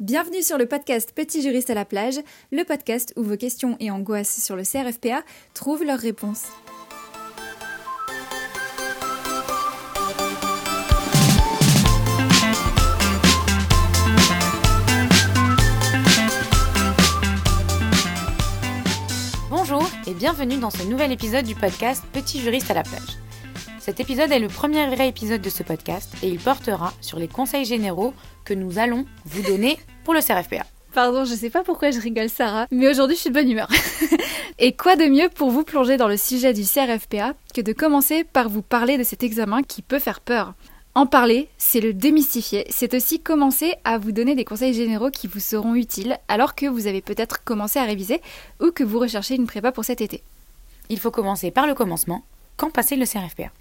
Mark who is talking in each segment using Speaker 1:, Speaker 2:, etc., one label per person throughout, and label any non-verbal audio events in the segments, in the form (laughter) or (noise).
Speaker 1: Bienvenue sur le podcast Petit juriste à la plage, le podcast où vos questions et angoisses sur le CRFPA trouvent leurs réponses.
Speaker 2: Bonjour et bienvenue dans ce nouvel épisode du podcast Petit juriste à la plage. Cet épisode est le premier vrai épisode de ce podcast et il portera sur les conseils généraux que nous allons vous donner pour le CRFPA.
Speaker 1: Pardon, je sais pas pourquoi je rigole Sarah, mais aujourd'hui je suis de bonne humeur. (laughs) et quoi de mieux pour vous plonger dans le sujet du CRFPA que de commencer par vous parler de cet examen qui peut faire peur en parler, c'est le démystifier, c'est aussi commencer à vous donner des conseils généraux qui vous seront utiles alors que vous avez peut-être commencé à réviser ou que vous recherchez une prépa pour cet été.
Speaker 2: Il faut commencer par le commencement. Quand passer le CRFPA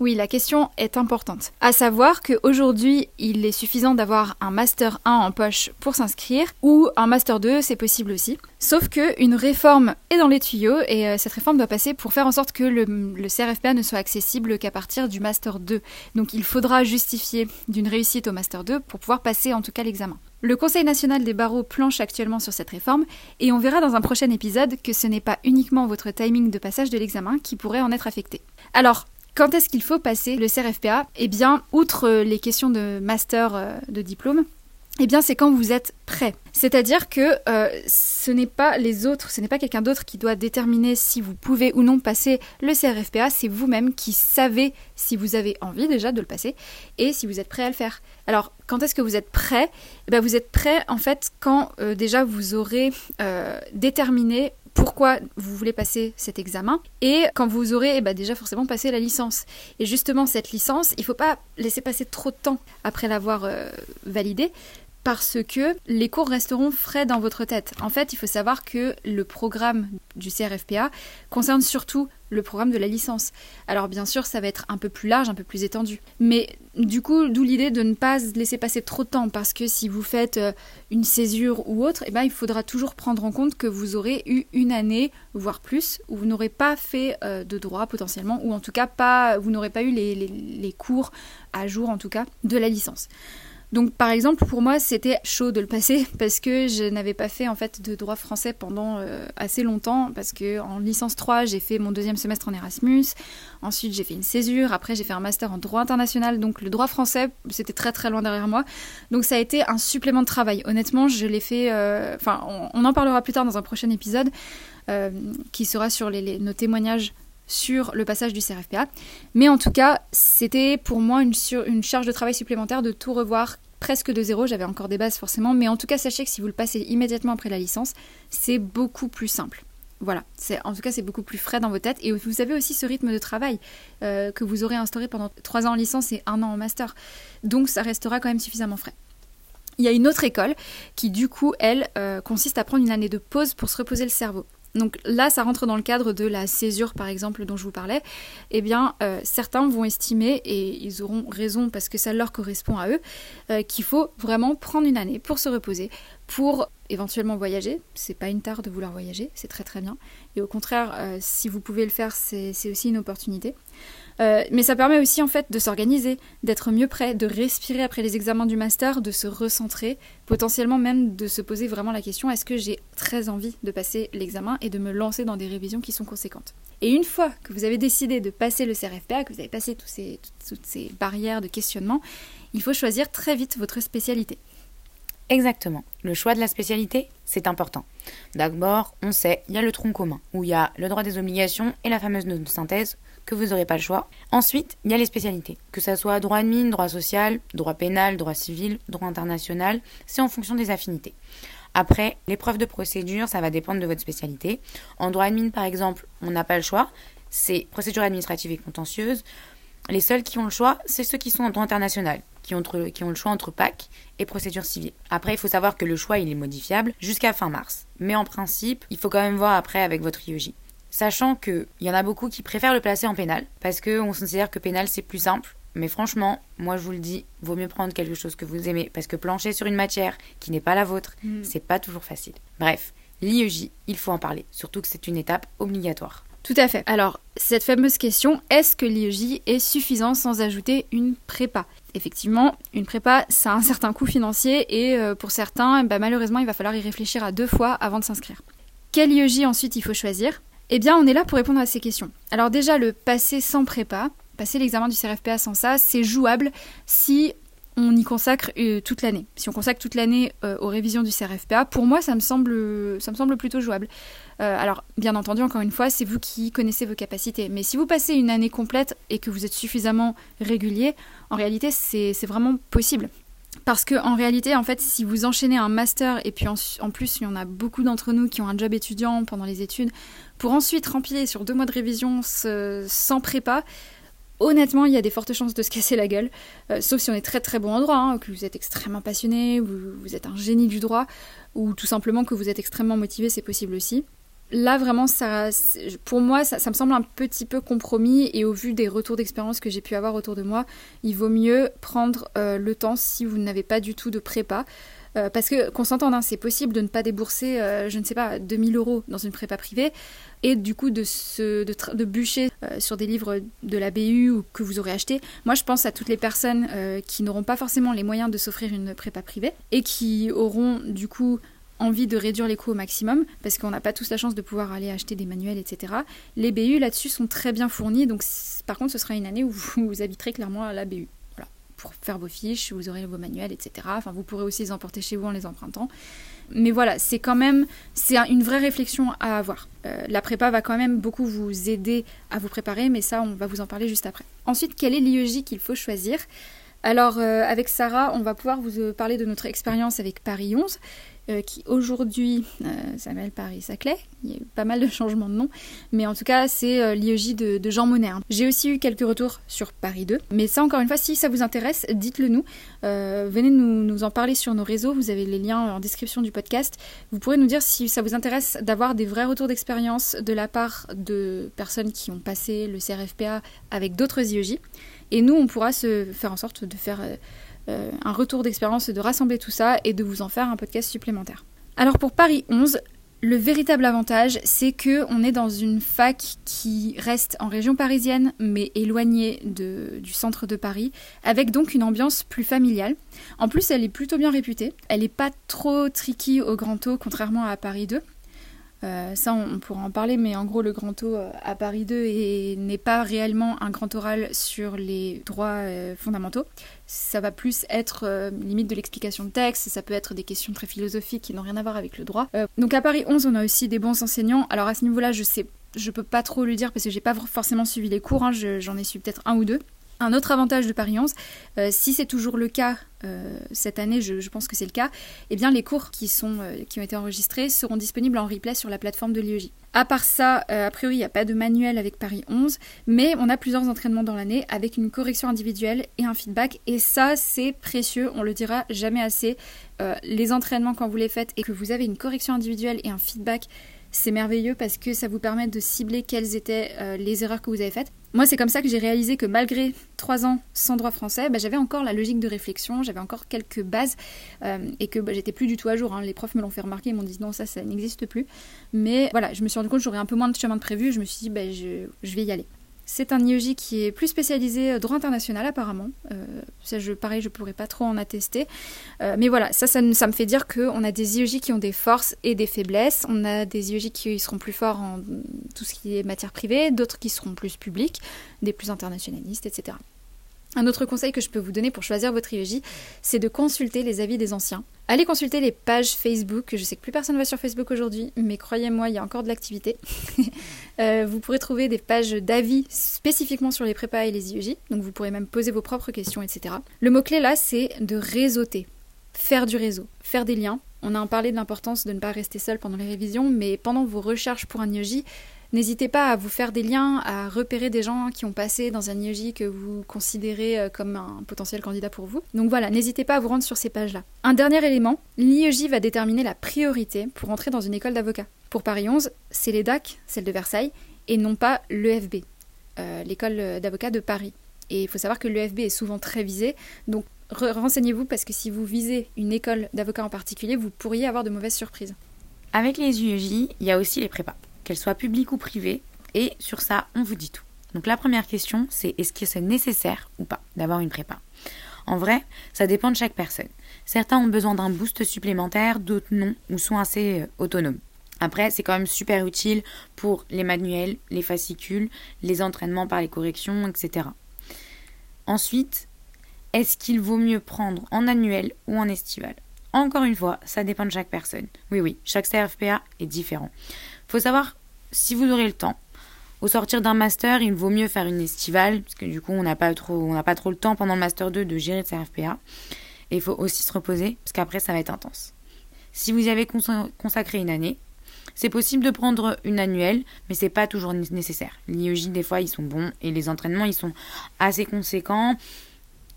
Speaker 1: oui, la question est importante. À savoir qu'aujourd'hui, il est suffisant d'avoir un Master 1 en poche pour s'inscrire, ou un Master 2, c'est possible aussi. Sauf qu'une réforme est dans les tuyaux, et euh, cette réforme doit passer pour faire en sorte que le, le CRFPA ne soit accessible qu'à partir du Master 2. Donc il faudra justifier d'une réussite au Master 2 pour pouvoir passer en tout cas l'examen. Le Conseil national des barreaux planche actuellement sur cette réforme et on verra dans un prochain épisode que ce n'est pas uniquement votre timing de passage de l'examen qui pourrait en être affecté. Alors, quand est-ce qu'il faut passer le CRFPA Eh bien, outre les questions de master euh, de diplôme, eh bien, c'est quand vous êtes prêt. C'est-à-dire que euh, ce n'est pas les autres, ce n'est pas quelqu'un d'autre qui doit déterminer si vous pouvez ou non passer le CRFPA, c'est vous-même qui savez si vous avez envie déjà de le passer et si vous êtes prêt à le faire. Alors, quand est-ce que vous êtes prêt? Eh bien, Vous êtes prêt en fait quand euh, déjà vous aurez déterminé pourquoi vous voulez passer cet examen et quand vous aurez eh ben, déjà forcément passé la licence. Et justement, cette licence, il ne faut pas laisser passer trop de temps après l'avoir euh, validée parce que les cours resteront frais dans votre tête. En fait, il faut savoir que le programme du CRFPA concerne surtout le programme de la licence. Alors bien sûr, ça va être un peu plus large, un peu plus étendu. Mais du coup, d'où l'idée de ne pas laisser passer trop de temps, parce que si vous faites euh, une césure ou autre, eh ben, il faudra toujours prendre en compte que vous aurez eu une année, voire plus, où vous n'aurez pas fait euh, de droit potentiellement, ou en tout cas vous n'aurez pas eu les cours à jour en tout cas de la licence. Donc par exemple pour moi c'était chaud de le passer (laughs) parce que je n'avais pas fait en fait de droit français pendant euh, assez longtemps. Parce que en licence 3 j'ai fait mon deuxième semestre en Erasmus, ensuite j'ai fait une césure, après j'ai fait un master en droit international. Donc le droit français c'était très très loin derrière moi. Donc ça a été un supplément de travail. Honnêtement je l'ai fait, euh, enfin on, en parlera plus tard dans un prochain épisode euh, qui sera sur les, nos témoignages sur le passage du CRFPA. Mais en tout cas, c'était pour moi une, charge de travail supplémentaire de tout revoir presque de zéro. J'avais encore des bases forcément. Mais en tout cas, sachez que si vous le passez immédiatement après la licence, c'est beaucoup plus simple. Voilà, en tout cas c'est beaucoup plus frais dans vos têtes et vous avez aussi ce rythme de travail euh, que vous aurez instauré pendant trois ans en licence et un an en master. Donc ça restera quand même suffisamment frais. Il y a une autre école qui du coup elle euh, consiste à prendre une année de pause pour se reposer le cerveau. Donc là, ça rentre dans le cadre de la césure, par exemple, dont je vous parlais. Eh bien, euh, certains vont estimer, et ils auront raison parce que ça leur correspond à eux, euh, qu'il faut vraiment prendre une année pour se reposer, pour éventuellement voyager. C'est pas une tare de vouloir voyager, c'est très très bien. Et au contraire, euh, si vous pouvez le faire, c'est aussi une opportunité. Euh, mais ça permet aussi en fait de s'organiser, d'être mieux prêt, de respirer après les examens du master, de se recentrer, potentiellement même de se poser vraiment la question est-ce que j'ai très envie de passer l'examen et de me lancer dans des révisions qui sont conséquentes? Et une fois que vous avez décidé de passer le CRFPA, que vous avez passé toutes ces barrières de questionnement, il faut choisir très vite votre spécialité.
Speaker 2: Exactement. Le choix de la spécialité, c'est important. D'abord, on sait, il y a le tronc commun, où il y a le droit des obligations et la fameuse note de synthèse, que vous n'aurez pas le choix. Ensuite, il y a les spécialités. Que ça soit droit admin, droit social, droit pénal, droit civil, droit international, c'est en fonction des affinités. Après, l'épreuve de procédure, ça va dépendre de votre spécialité. En droit admin, par exemple, on n'a pas le choix. C'est procédure administrative et contentieuse. Les seuls qui ont le choix, c'est ceux qui sont en droit international, qui ont, qui ont le choix entre PAC et procédure civile. Après, il faut savoir que le choix, il est modifiable jusqu'à fin mars. Mais en principe, il faut quand même voir après avec votre IEJ. Sachant qu'il y en a beaucoup qui préfèrent le placer en pénal, parce qu'on considère que pénal c'est plus simple. Mais franchement, moi je vous le dis, vaut mieux prendre quelque chose que vous aimez, parce que plancher sur une matière qui n'est pas la vôtre, mm. c'est pas toujours facile. Bref, l'IEJ, il faut en parler, surtout que c'est une étape obligatoire.
Speaker 1: Tout à fait. Alors, cette fameuse question, est-ce que l'IEJ est suffisant sans ajouter une prépa? Effectivement, une prépa, ça a un certain coût financier et euh, pour certains, bah, malheureusement, il va falloir y réfléchir à deux fois avant de s'inscrire. Quel IEJ ensuite il faut choisir? Eh bien, on est là pour répondre à ces questions. Alors déjà, le passer sans prépa, passer l'examen du CRFPA sans ça, c'est jouable si on y consacre euh, toute l'année. Si on consacre toute l'année euh, aux révisions du CRFPA, pour moi, ça me semble, ça me semble plutôt jouable. Euh, alors, bien entendu, encore une fois, c'est vous qui connaissez vos capacités. Mais si vous passez une année complète et que vous êtes suffisamment régulier, en réalité, c'est vraiment possible. Parce que en réalité, en fait, si vous enchaînez un master et puis en, plus, il y en a beaucoup d'entre nous qui ont un job étudiant pendant les études, pour ensuite remplir sur deux mois de révision sans prépa, honnêtement, il y a des fortes chances de se casser la gueule, euh, sauf si on est très très bon en droit, hein, que vous êtes extrêmement passionné, vous, vous êtes un génie du droit, ou tout simplement que vous êtes extrêmement motivé, c'est possible aussi. Là, vraiment, ça, pour moi, ça, me semble un petit peu compromis, et au vu des retours d'expérience que j'ai pu avoir autour de moi, il vaut mieux prendre euh, le temps si vous n'avez pas du tout de prépa. Euh, parce que, qu'on s'entende, hein, c'est possible de ne pas débourser, je ne sais pas, 2000 euros dans une prépa privée et du coup de, se, de, bûcher euh, sur des livres de la BU ou que vous aurez acheté. Moi, je pense à toutes les personnes euh, qui n'auront pas forcément les moyens de s'offrir une prépa privée et qui auront du coup envie de réduire les coûts au maximum parce qu'on n'a pas tous la chance de pouvoir aller acheter des manuels, etc. Les BU là-dessus sont très bien fournis, donc par contre, ce sera une année où vous, habiterez clairement à la BU. Pour faire vos fiches, vous aurez vos manuels, etc. Enfin, vous pourrez aussi les emporter chez vous en les empruntant mais voilà, c'est quand même c'est une vraie réflexion à avoir. Euh, la prépa va quand même beaucoup vous aider à vous préparer, mais ça, on va vous en parler juste après. Ensuite, quel est l'IEJ qu'il faut choisir? Alors, euh, avec Sarah, on va pouvoir vous euh, parler de notre expérience avec Paris 11. Euh, qui aujourd'hui euh, s'appelle Paris-Saclay. Il y a eu pas mal de changements de nom, mais en tout cas, c'est euh, de, Jean Monnet. Hein. J'ai aussi eu quelques retours sur Paris 2, mais ça, encore une fois, si ça vous intéresse, dites-le nous. venez nous, nous, en parler sur nos réseaux, vous avez les liens en description du podcast. Vous pourrez nous dire si ça vous intéresse d'avoir des vrais retours d'expérience de la part de personnes qui ont passé le CRFPA avec d'autres IEJ. Et nous, on pourra se faire en sorte de faire euh, un retour d'expérience, de rassembler tout ça et de vous en faire un podcast supplémentaire. Alors pour Paris 11, le véritable avantage, c'est que on est dans une fac qui reste en région parisienne, mais éloignée du centre de Paris, avec donc une ambiance plus familiale. En plus, elle est plutôt bien réputée. Elle n'est pas trop tricky au grand taux, contrairement à Paris 2. Euh, ça, on, pourra en parler, mais en gros, le grand taux euh, à Paris 2 n'est pas réellement un grand oral sur les droits euh, fondamentaux. Ça va plus être limite de l'explication de texte, ça peut être des questions très philosophiques qui n'ont rien à voir avec le droit. donc à Paris 11, on a aussi des bons enseignants. Alors à ce niveau-là, je sais, je peux pas trop le dire parce que j'ai pas forcément suivi les cours, hein. j'en ai suivi peut-être un ou deux. Un autre avantage de Paris 11, euh, si c'est toujours le cas euh, cette année, je, pense que c'est le cas, eh bien les cours qui, sont, euh, qui ont été enregistrés seront disponibles en replay sur la plateforme de l'IEJ. À part ça, a priori, il n'y a pas de manuel avec Paris 11, mais on a plusieurs entraînements dans l'année avec une correction individuelle et un feedback, et ça, c'est précieux, on le dira jamais assez. les entraînements, quand vous les faites et que vous avez une correction individuelle et un feedback, c'est merveilleux parce que ça vous permet de cibler quelles étaient les erreurs que vous avez faites. Moi, c'est comme ça que j'ai réalisé que malgré trois ans sans droit français, bah, j'avais encore la logique de réflexion, j'avais encore quelques bases euh, et que bah, j'étais plus du tout à jour. Hein. Les profs me l'ont fait remarquer, ils m'ont dit non, ça, ça n'existe plus. Mais voilà, je me suis rendu compte que j'aurais un peu moins de chemin de prévu. Je me suis dit, bah, je vais y aller. C'est un IEJ qui est plus spécialisé euh, droit international apparemment. Euh, ça, je, pareil, je pourrais pas trop en attester. Euh, mais voilà, ça, ça, me fait dire qu'on a des IEJ qui ont des forces et des faiblesses. On a des IEJ qui seront plus forts en tout ce qui est matière privée, d'autres qui seront plus publics, des plus internationalistes, etc. Un autre conseil que je peux vous donner pour choisir votre IEJ, c'est de consulter les avis des anciens. Allez consulter les pages Facebook. Je sais que plus personne va sur Facebook aujourd'hui, mais croyez-moi, il y a encore de l'activité. (laughs) Euh, vous pourrez trouver des pages d'avis spécifiquement sur les prépas et les IEJ, donc vous pourrez même poser vos propres questions, etc. Le mot-clé là, c'est de réseauter, faire du réseau, faire des liens. On a parlé de l'importance de ne pas rester seul pendant les révisions, mais pendant vos recherches pour un IEJ, N'hésitez pas à vous faire des liens, à repérer des gens qui ont passé dans un IEJ que vous considérez euh, comme un potentiel candidat pour vous. Donc voilà, n'hésitez pas à vous rendre sur ces pages-là. Un dernier élément, l'IEJ va déterminer la priorité pour entrer dans une école d'avocat. Pour Paris 11, c'est l'EDAC, celle de Versailles, et non pas l'EFB, euh, l'école d'avocat de Paris. Et il faut savoir que l'EFB est souvent très visé, donc renseignez-vous parce que si vous visez une école d'avocat en particulier, vous pourriez avoir de mauvaises surprises.
Speaker 2: Avec les IEJ, il y a aussi les prépas qu'elles soient publiques ou privées, Et sur ça, on vous dit tout. Donc la première question, c'est est-ce que c'est nécessaire ou pas d'avoir une prépa? En vrai, ça dépend de chaque personne. Certains ont besoin d'un boost supplémentaire, d'autres non, ou sont assez euh, autonomes. Après, c'est quand même super utile pour les manuels, les fascicules, les entraînements par les corrections, etc. Ensuite, est-ce qu'il vaut mieux prendre en annuel ou en estival? Encore une fois, ça dépend de chaque personne. Oui, oui, chaque CRFPA est différent. Faut savoir si vous aurez le temps. Au sortir d'un master, il vaut mieux faire une estivale, parce que du coup, on n'a pas trop, le temps pendant le master 2 de gérer le CRFPA. Et il faut aussi se reposer, parce qu'après, ça va être intense. Si vous y avez consacré une année, c'est possible de prendre une annuelle, mais c'est pas toujours nécessaire. L'IEJ, des fois, ils sont bons et les entraînements, ils sont assez conséquents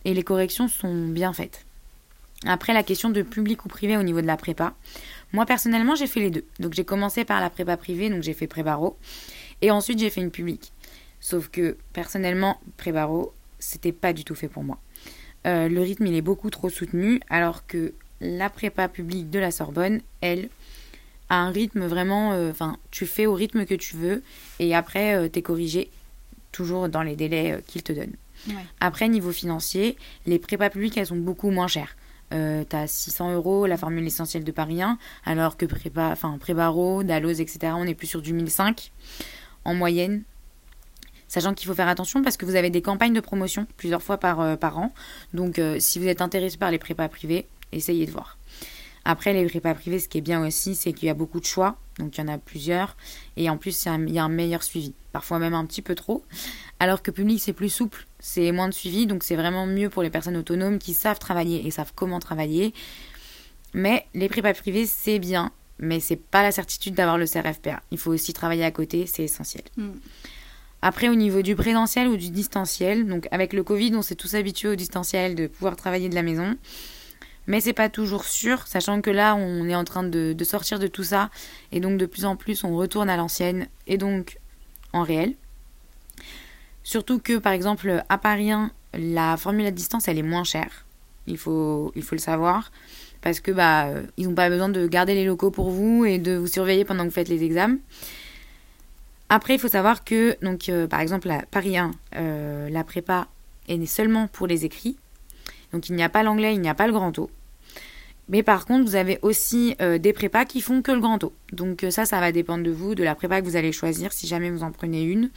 Speaker 2: et les corrections sont bien faites. Après, la question de public ou privé au niveau de la prépa. Moi, personnellement, j'ai fait les deux. Donc, j'ai commencé par la prépa privée, donc j'ai fait pré-barreau. Et ensuite, j'ai fait une publique. Sauf que, personnellement, pré-barreau, c'était pas du tout fait pour moi. Euh, le rythme, il est beaucoup trop soutenu, alors que la prépa publique de la Sorbonne, elle, a un rythme vraiment. Euh, enfin, tu fais au rythme que tu veux, et après, euh, tu es corrigé, toujours dans les délais qu'ils te donnent. Après, niveau financier, les prépas publiques, elles sont beaucoup moins chères. Euh, as 600 euros la formule essentielle de Paris 1, alors que prépa, enfin, pré-barreau, Dalloz, etc., on est plus sur du 1005 en moyenne. Sachant qu'il faut faire attention parce que vous avez des campagnes de promotion plusieurs fois par, euh, par an. Donc, euh, si vous êtes intéressé par les prépas privés, essayez de voir. Après, les prépas privés, ce qui est bien aussi, c'est qu'il y a beaucoup de choix. Donc, il y en a plusieurs. Et en plus, il y a un meilleur suivi. Parfois même un petit peu trop. Alors que public, c'est plus souple, c'est moins de suivi. Donc, c'est vraiment mieux pour les personnes autonomes qui savent travailler et savent comment travailler. Mais les prépas privés, c'est bien. Mais c'est pas la certitude d'avoir le CRFPA. Il faut aussi travailler à côté, c'est essentiel. Mm. Après, au niveau du présentiel ou du distanciel, donc avec le Covid, on s'est tous habitués au distanciel, de pouvoir travailler de la maison. Mais c'est pas toujours sûr, sachant que là, on est en train de, sortir de tout ça. Et donc, de plus en plus, on retourne à l'ancienne et donc en réel. Surtout que, par exemple, à Paris 1, la formule à distance, elle est moins chère. Il faut, il faut le savoir. Parce que, bah, ils n'ont pas besoin de garder les locaux pour vous et de vous surveiller pendant que vous faites les examens. Après, il faut savoir que, donc, euh, par exemple, à Paris 1, euh, la prépa est seulement pour les écrits. Donc il n'y a pas l'anglais, il n'y a pas le grand O. Mais par contre, vous avez aussi euh, des prépas qui font que le grand O. Donc euh, ça, ça va dépendre de vous, de la prépa que vous allez choisir, si jamais vous en prenez une.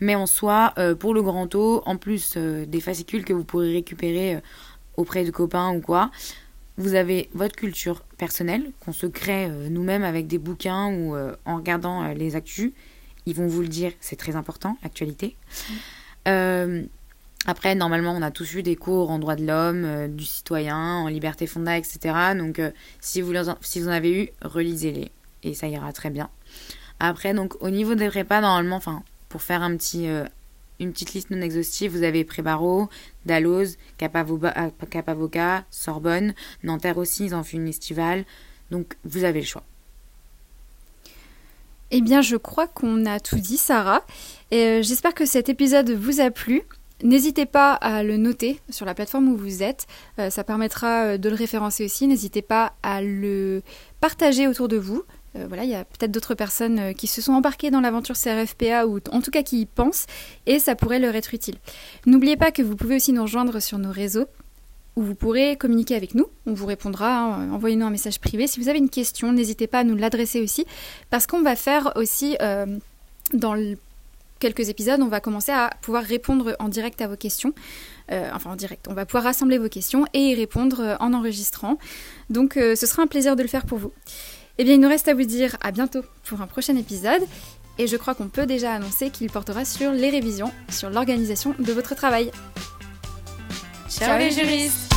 Speaker 2: Mais en soi, euh, pour le grand O, en plus des fascicules que vous pourrez récupérer auprès de copains ou quoi, vous avez votre culture personnelle qu'on se crée nous-mêmes avec des bouquins ou en regardant les actus. Ils vont vous le dire, c'est très important, l'actualité. Mmh. Après, normalement, on a tous eu des cours en droit de l'homme, euh, du citoyen, en liberté fondamentale, etc. Donc, euh, si, vous, en avez eu, relisez-les. Et ça ira très bien. Après, donc, au niveau des prépas, normalement, enfin, pour faire euh, une petite liste non exhaustive, vous avez Prébaro, Dalloz, Cap Avocat, Sorbonne, Nanterre aussi, ils en font une estivale. Donc, vous avez le choix.
Speaker 1: Eh bien, je crois qu'on a tout dit, Sarah. J'espère que cet épisode vous a plu. N'hésitez pas à le noter sur la plateforme où vous êtes, euh, ça permettra euh, de le référencer aussi. N'hésitez pas à le partager autour de vous. Euh, voilà, il y a peut-être d'autres personnes qui se sont embarquées dans l'aventure CRFPA ou en tout cas qui y pensent et ça pourrait leur être utile. N'oubliez pas que vous pouvez aussi nous rejoindre sur nos réseaux où vous pourrez communiquer avec nous. On vous répondra, hein, envoyez-nous un message privé. Si vous avez une question, n'hésitez pas à nous l'adresser aussi parce qu'on va faire aussi dans le quelques épisodes, on va commencer à pouvoir répondre en direct à vos questions. Euh, enfin en direct, on va pouvoir rassembler vos questions et y répondre euh, en enregistrant. Donc euh, ce sera un plaisir de le faire pour vous. Eh bien, il nous reste à vous dire à bientôt pour un prochain épisode. Et je crois qu'on peut déjà annoncer qu'il portera sur les révisions, sur l'organisation de votre travail.
Speaker 2: Ciao les juristes